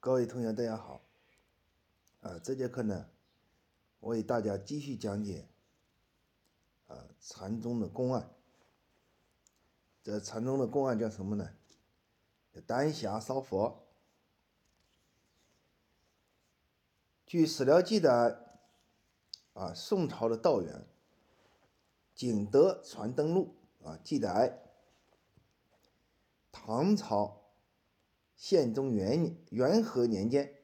各位同学，大家好。啊，这节课呢，我给大家继续讲解啊禅宗的公案。这禅宗的公案叫什么呢？丹霞烧佛。据史料记载，啊，宋朝的道员景德传灯录啊记载，唐朝。宪宗元元和年间，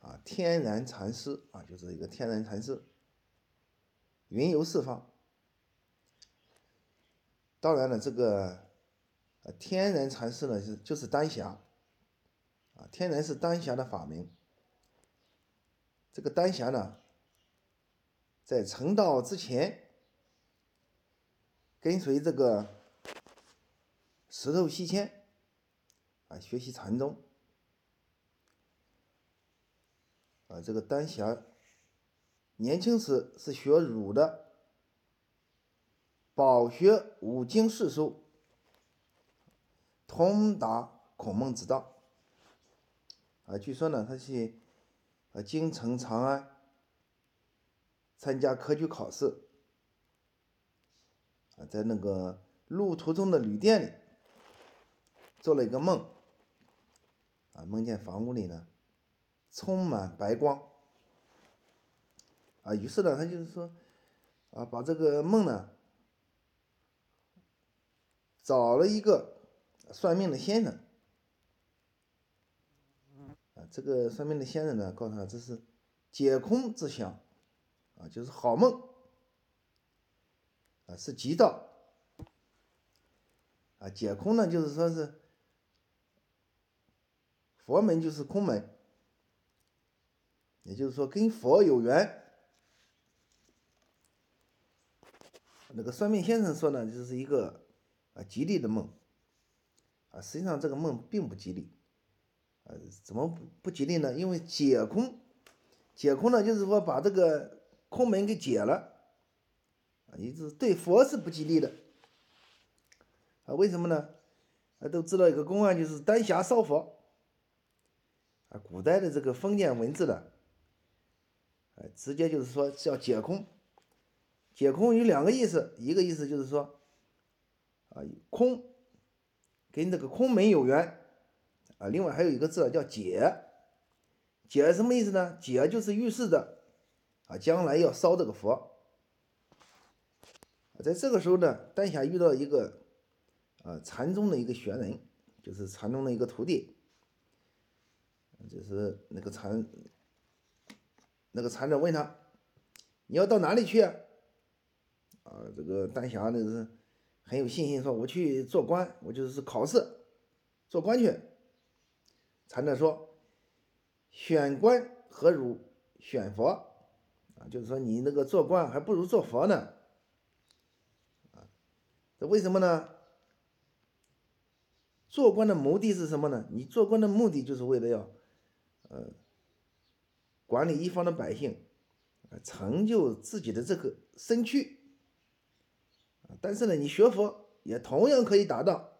啊，天然禅师啊，就是一个天然禅师，云游四方。当然了，这个呃天然禅师呢是就是丹霞，啊，天然是丹霞的法名。这个丹霞呢，在成道之前，跟随这个石头西迁。学习禅宗，啊，这个丹霞年轻时是学儒的，饱学五经四书，通达孔孟之道。啊，据说呢，他去啊京城长安参加科举考试，啊，在那个路途中的旅店里做了一个梦。啊，梦见房屋里呢充满白光，啊，于是呢，他就是说，啊，把这个梦呢找了一个算命的先生，啊，这个算命的先生呢告诉他这是解空之相，啊，就是好梦，啊，是吉兆，啊，解空呢就是说是。佛门就是空门，也就是说跟佛有缘。那个算命先生说呢，就是一个啊吉利的梦，啊实际上这个梦并不吉利，啊怎么不吉利呢？因为解空，解空呢就是说把这个空门给解了，啊也就是对佛是不吉利的，啊为什么呢？啊都知道一个公案就是丹霞烧佛。古代的这个封建文字的，呃，直接就是说叫解空。解空有两个意思，一个意思就是说，啊，空跟这个空门有缘，啊，另外还有一个字叫解。解什么意思呢？解就是预示着，啊，将来要烧这个佛。在这个时候呢，丹霞遇到一个，啊，禅宗的一个学人，就是禅宗的一个徒弟。就是那个禅，那个禅者问他：“你要到哪里去啊？”，这个丹霞那是很有信心说：“我去做官，我就是考试做官去。”禅者说：“选官何如选佛？啊，就是说你那个做官还不如做佛呢。啊，这为什么呢？做官的目的是什么呢？你做官的目的就是为了要。”呃，管理一方的百姓，成就自己的这个身躯，但是呢，你学佛也同样可以达到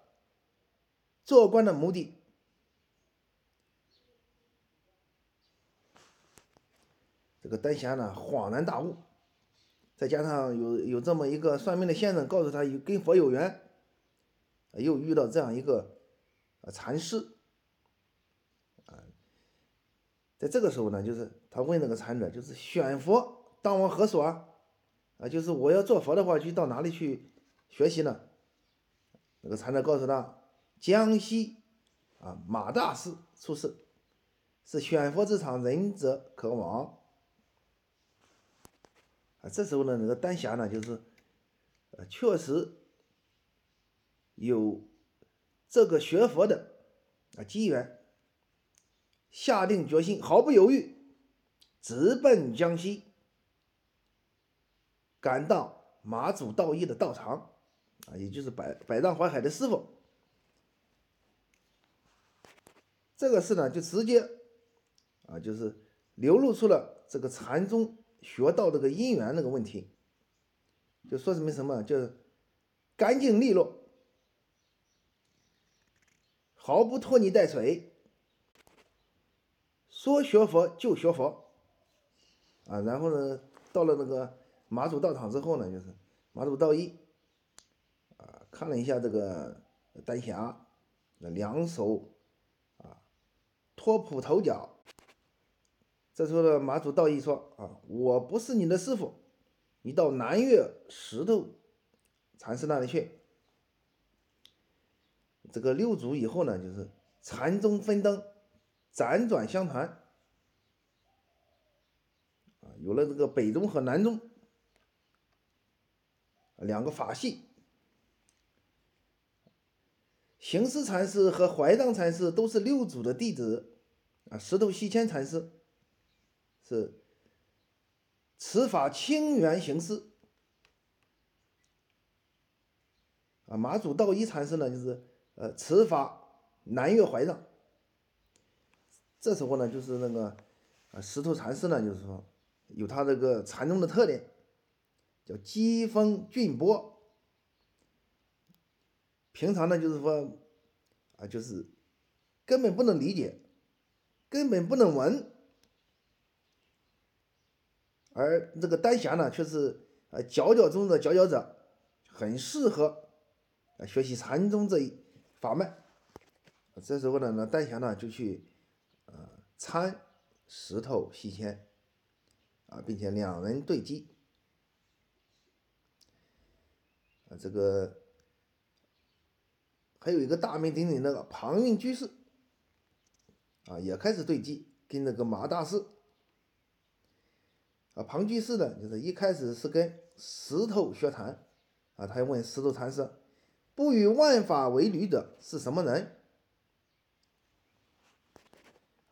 做官的目的。这个丹霞呢，恍然大悟，再加上有有这么一个算命的先生告诉他有跟佛有缘，又遇到这样一个禅师。在这个时候呢，就是他问那个禅者，就是选佛当往何所啊？啊，就是我要做佛的话，去到哪里去学习呢？那个禅者告诉他，江西啊马大师出世，是选佛之场，仁者可往。啊，这时候呢，那个丹霞呢，就是呃确实有这个学佛的啊机缘。下定决心，毫不犹豫，直奔江西，赶到马祖道义的道场，啊，也就是百百丈怀海的师傅。这个事呢，就直接啊，就是流露出了这个禅宗学道这个因缘那个问题，就说什么什么，就是干净利落，毫不拖泥带水。说学佛就学佛，啊，然后呢，到了那个马祖道场之后呢，就是马祖道一，啊，看了一下这个丹霞，两手啊托普头角，这时候呢，马祖道一说啊，我不是你的师傅，你到南岳石头禅师那里去。这个六祖以后呢，就是禅宗分灯。辗转相传，啊，有了这个北宗和南宗两个法系。行思禅师和怀藏禅师都是六祖的弟子，啊，石头西迁禅师是持法清源行思，啊，马祖道一禅师呢，就是呃持法南岳怀藏。这时候呢，就是那个啊，石头禅师呢，就是说有他这个禅宗的特点，叫机锋峻波。平常呢，就是说啊，就是根本不能理解，根本不能闻，而这个丹霞呢，却是啊佼佼中的佼佼者，很适合啊学习禅宗这一法脉。这时候呢，那丹霞呢就去。参石头西迁啊，并且两人对击啊，这个还有一个大名鼎鼎的庞蕴居士啊，也开始对击，跟那个马大师啊，庞居士呢，就是一开始是跟石头学禅啊，他问石头禅师：“不与万法为侣者是什么人？”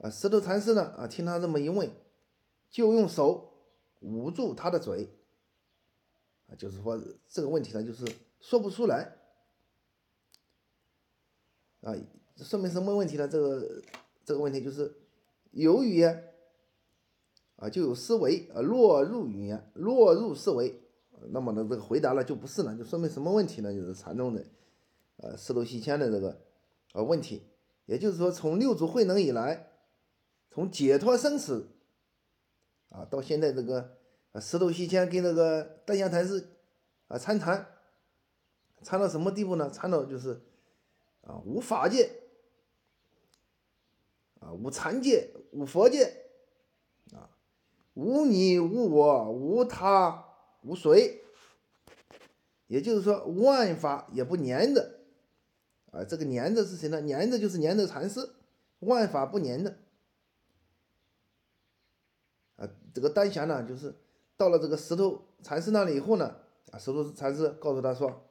啊，石头禅师呢？啊，听他这么一问，就用手捂住他的嘴。啊，就是说这个问题呢，就是说不出来。啊，说明什么问题呢？这个这个问题就是有语言，啊，就有思维，啊，落入语言，落入思维。那么呢，这个回答了就不是了，就说明什么问题呢？就是禅宗的，呃，石头西迁的这个呃问题。也就是说，从六祖慧能以来。从解脱生死啊，到现在这个石头西迁跟那个丹霞禅师啊参禅，参到什么地步呢？参到就是啊无法界啊无禅界无佛界啊无你无我无他无谁，也就是说万法也不粘着啊。这个粘着是谁呢？粘着就是粘着禅师，万法不粘着。这个丹霞呢，就是到了这个石头禅师那里以后呢，啊，石头禅师告诉他说：“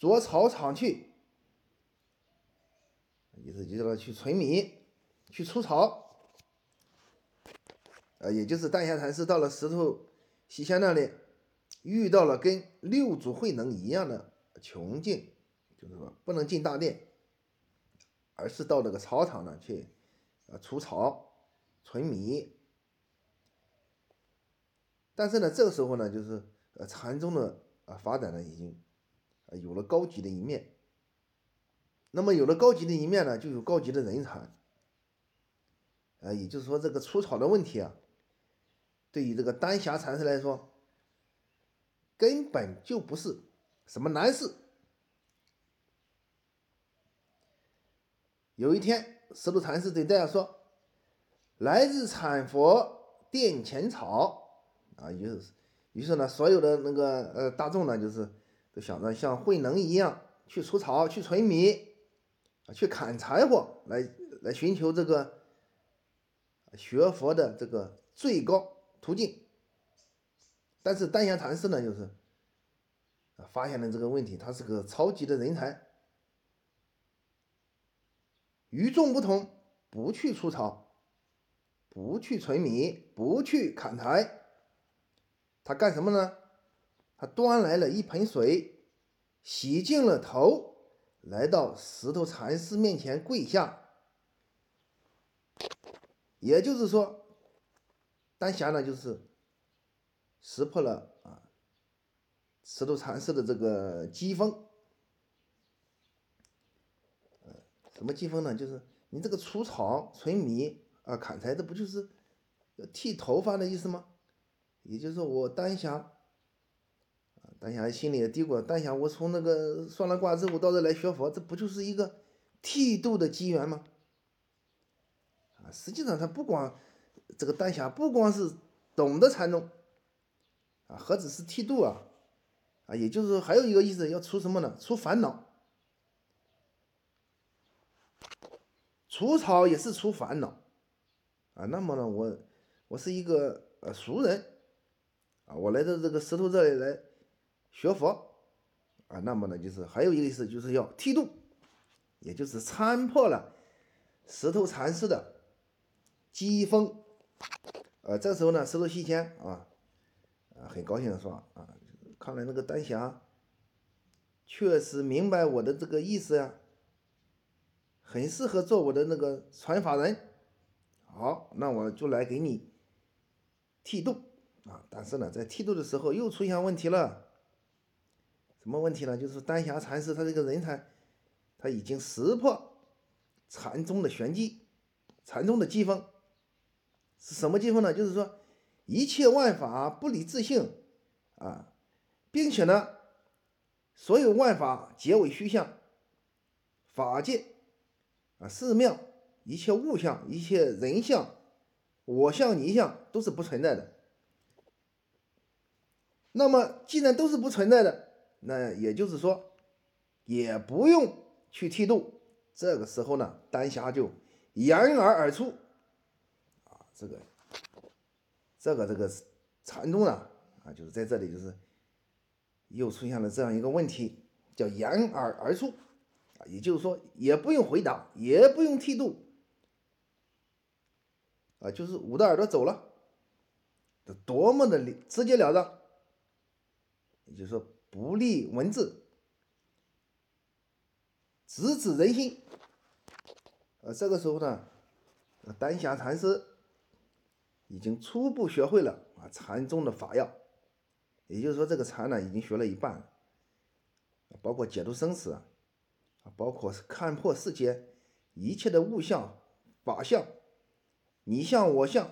着草场去，意思就叫他去存米，去除草。”呃，也就是丹霞禅师到了石头西迁那里，遇到了跟六祖慧能一样的穷境，就是说不能进大殿，而是到这个草场呢去，呃，除草、存米。但是呢，这个时候呢，就是呃禅宗的啊发展呢，已经啊有了高级的一面。那么有了高级的一面呢，就有高级的人才。啊，也就是说，这个除草的问题啊，对于这个丹霞禅师来说，根本就不是什么难事。有一天，石头禅师对大家说：“来日产佛殿前草。”啊，于是，于是呢，所有的那个呃大众呢，就是都想着像慧能一样去除草、去存米啊，去砍柴火，来来寻求这个学佛的这个最高途径。但是丹霞禅师呢，就是发现了这个问题，他是个超级的人才，与众不同，不去除草，不去存米，不去砍柴。他干什么呢？他端来了一盆水，洗净了头，来到石头禅师面前跪下。也就是说，丹霞呢，就是识破了啊石头禅师的这个机锋。什么机锋呢？就是你这个除草存米啊，砍柴，这不就是剃头发的意思吗？也就是，我丹霞啊，丹霞心里也嘀咕：丹霞，我从那个算了卦之后到这来学佛，这不就是一个剃度的机缘吗？啊，实际上他不光这个丹霞，不光是懂得禅宗啊，何止是剃度啊？啊，也就是说还有一个意思，要除什么呢？除烦恼。除草也是除烦恼，啊，那么呢，我我是一个呃俗人，我来到这个石头这里来学佛，啊，那么呢，就是还有一个意思，就是要剃度，也就是参破了石头禅师的机锋，呃，这时候呢，石头西迁啊，啊，很高兴的说啊，看来那个丹霞确实明白我的这个意思呀。很适合做我的那个传法人，好，那我就来给你剃度啊！但是呢，在剃度的时候又出现问题了，什么问题呢？就是丹霞禅师他这个人才，他已经识破禅宗的玄机，禅宗的机锋是什么机锋呢？就是说一切万法不离自性啊，并且呢，所有万法皆为虚相，法界。啊，寺庙一切物象、一切人相、我相、你相都是不存在的。那么，既然都是不存在的，那也就是说，也不用去剃度。这个时候呢，丹霞就掩耳而出。啊，这个，这个，这个禅宗呢，啊，就是在这里，就是又出现了这样一个问题，叫掩耳而出啊。也就是说，也不用回答，也不用剃度，啊，就是捂着耳朵走了，这多么的直截了当！也就是说，不立文字，直指人心。呃，这个时候呢，丹霞禅师已经初步学会了啊禅宗的法要，也就是说，这个禅呢已经学了一半了，包括解读生死啊。包括看破世间一切的物象、法相、你相、我相、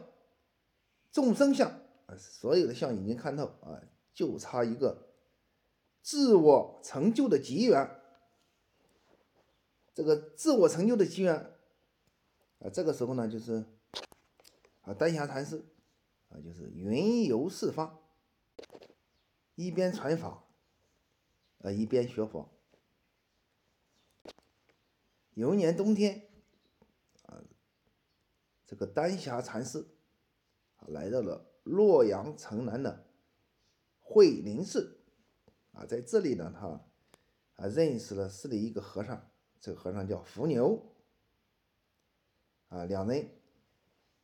众生相啊，所有的相已经看透啊，就差一个自我成就的机缘。这个自我成就的机缘啊，这个时候呢，就是啊，丹霞禅师啊，就是云游四方，一边传法啊，一边学佛。有一年冬天，啊，这个丹霞禅师来到了洛阳城南的慧林寺，啊，在这里呢，他啊认识了寺里一个和尚，这个和尚叫伏牛，啊，两人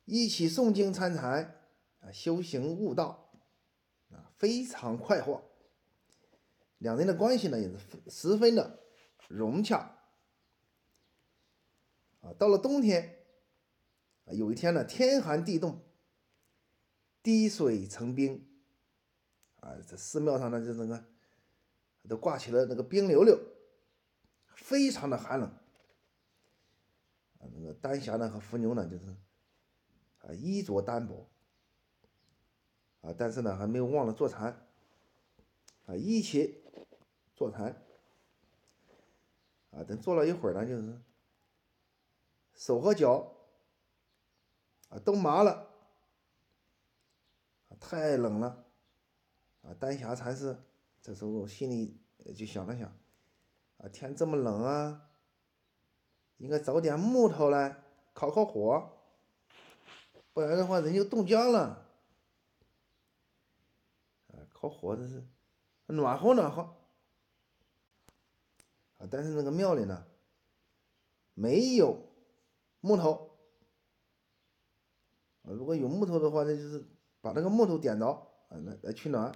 一起诵经参禅，啊，修行悟道，啊，非常快活，两人的关系呢也是十分的融洽。到了冬天，啊，有一天呢，天寒地冻，滴水成冰，啊，这寺庙上呢，就那个都挂起了那个冰溜溜，非常的寒冷。那个丹霞呢和伏牛呢，就是啊衣着单薄，啊，但是呢还没有忘了坐禅，啊，一起坐禅，啊，等坐了一会儿呢，就是。手和脚啊都麻了，太冷了啊！丹霞禅师这时候我心里就想了想啊，天这么冷啊，应该找点木头来烤烤火，不然的话人就冻僵了。啊，烤火这是暖和暖和啊，但是那个庙里呢没有。木头啊，如果有木头的话，那就是把那个木头点着啊，来来取暖。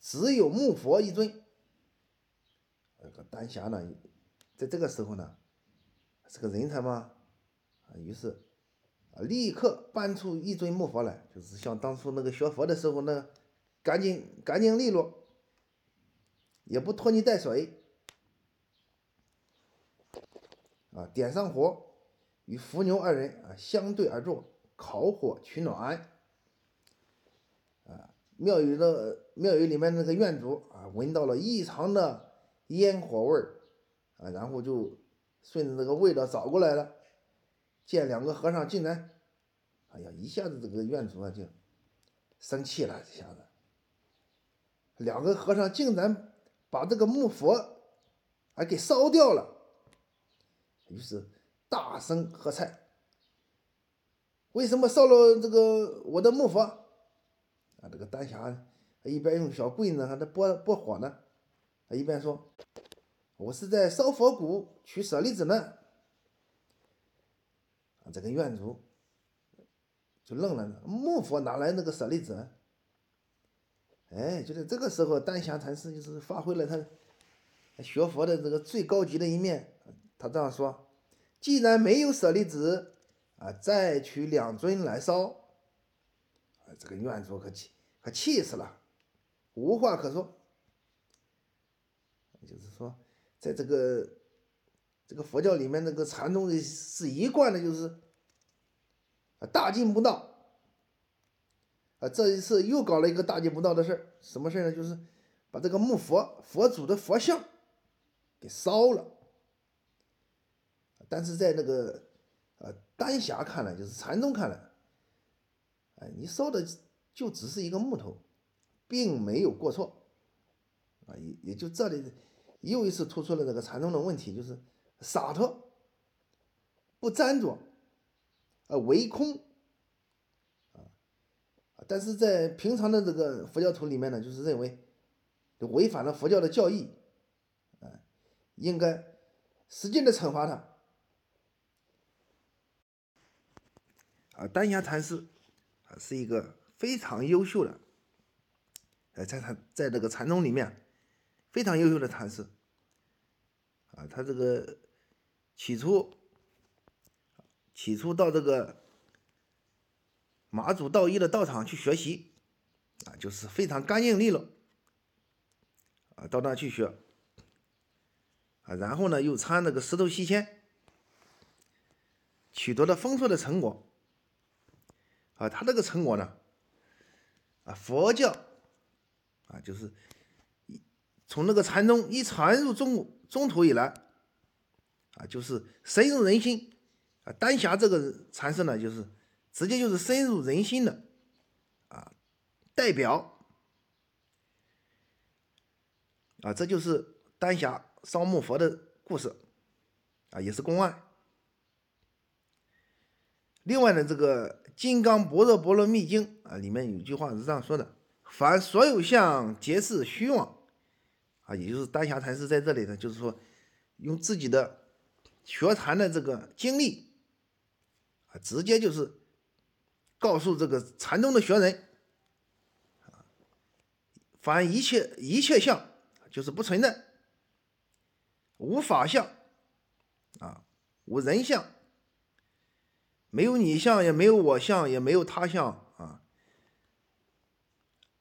只有木佛一尊。那个丹霞呢，在这个时候呢，是个人才嘛，啊，于是啊，立刻搬出一尊木佛来，就是像当初那个学佛的时候那干净干净利落，也不拖泥带水。啊，点上火，与伏牛二人啊相对而坐，烤火取暖。啊，庙宇的庙宇里面那个院主啊，闻到了异常的烟火味儿啊，然后就顺着这个味道找过来了，见两个和尚竟然，哎呀，一下子这个院主啊就生气了，一下子，两个和尚竟然把这个木佛还给烧掉了，于是大声喝彩。为什么烧了这个我的木佛？啊，这个丹霞一边用小棍子还在拨拨火呢，一边说：“我是在烧佛骨取舍利子呢。”，这个院主就愣了，木佛哪来那个舍利子？哎，就在这个时候，丹霞禅师就是发挥了他学佛的这个最高级的一面。他这样说：“既然没有舍利子，啊，再取两尊来烧。”这个院主可气，可气死了，无话可说。就是说，在这个这个佛教里面，那个禅宗的是一贯的，就是大进不道。啊，这一次又搞了一个大进不道的事，什么事呢？就是把这个木佛佛祖的佛像给烧了。但是在那个呃丹霞看来，就是禅宗看来。哎，你烧的就只是一个木头，并没有过错，啊，也也就这里又一次突出了这个禅宗的问题，就是洒脱，不沾着，啊，唯空，啊，但是在平常的这个佛教徒里面呢，就是认为违反了佛教的教义，啊，应该使劲的惩罚他，啊，丹霞禅师啊。是一个非常优秀的，呃，在禅在这个禅宗里面非常优秀的禅师，啊，他这个起初起初到这个马祖道一的道场去学习，啊，就是非常干净利落，啊，到那去学，啊，然后呢又参那个石头西迁，取得了丰硕的成果。啊，他这个成果呢，啊，佛教啊，就是一从那个禅宗一传入中中土以来，啊，就是深入人心啊。丹霞这个禅师呢，就是直接就是深入人心的啊代表啊，这就是丹霞烧木佛的故事啊，也是公案。另外呢，这个。《金刚般若波罗蜜经》啊，里面有句话是这样说的：“凡所有相，皆是虚妄。”啊，也就是丹霞禅师在这里呢，就是说，用自己的学禅的这个经历啊，直接就是告诉这个禅宗的学人啊，凡一切一切相就是不存在，无法相啊，无人相。没有你相，也没有我相，也没有他相，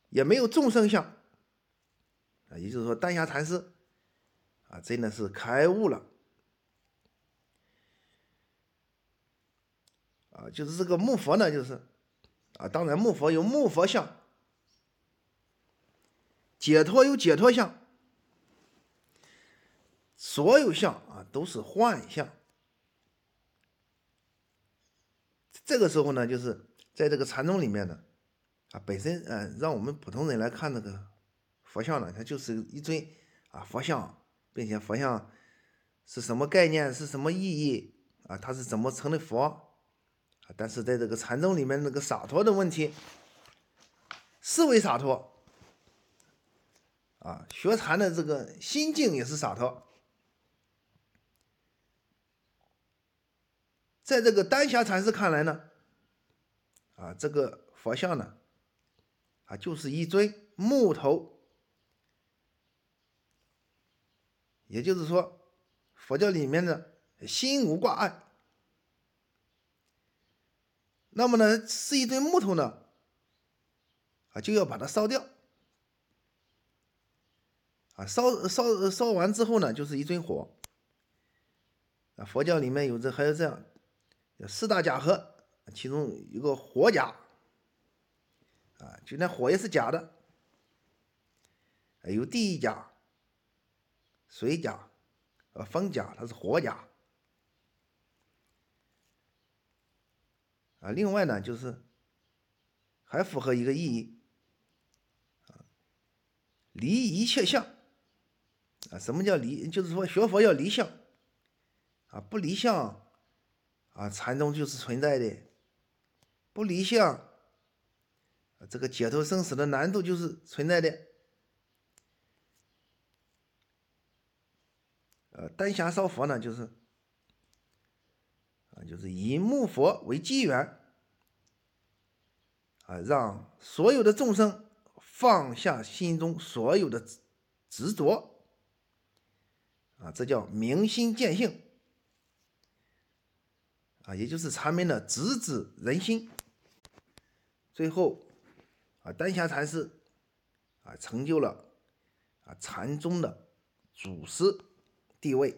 也没有众生相啊。也就是说，丹霞禅师啊，真的是开悟了啊。就是这个木佛呢，就是啊，当然木佛有木佛相，解脱有解脱相，所有相啊都是幻象。这个时候呢，就是在这个禅宗里面呢，啊，本身嗯，让我们普通人来看那个佛像呢，它就是一尊啊佛像，并且佛像是什么概念，是什么意义啊？它是怎么成的佛？啊，但是在这个禅宗里面，那个洒脱的问题，思维洒脱啊，学禅的这个心境也是洒脱。在这个丹霞禅师看来呢，啊，这个佛像呢，啊，就是一尊木头，也就是说，佛教里面的心无挂碍。那么呢，是一尊木头呢，啊，就要把它烧掉，啊，烧烧烧完之后呢，就是一尊火。啊，佛教里面有这还有这样。四大假合，其中一个火假，啊，就那火也是假的，有地假、水假、呃风假，它是火假。啊，另外呢，就是还符合一个意义，啊，离一切相，啊，什么叫离？就是说学佛要离相，啊，不离相，啊，禅宗就是存在的，不离相，这个解脱生死的难度就是存在的，呃，丹霞烧佛呢，就是。就是以木佛为机缘，啊，让所有的众生放下心中所有的执着，啊，这叫明心见性，啊，也就是禅门的直指人心。最后，啊，丹霞禅师，啊，成就了啊禅宗的祖师地位。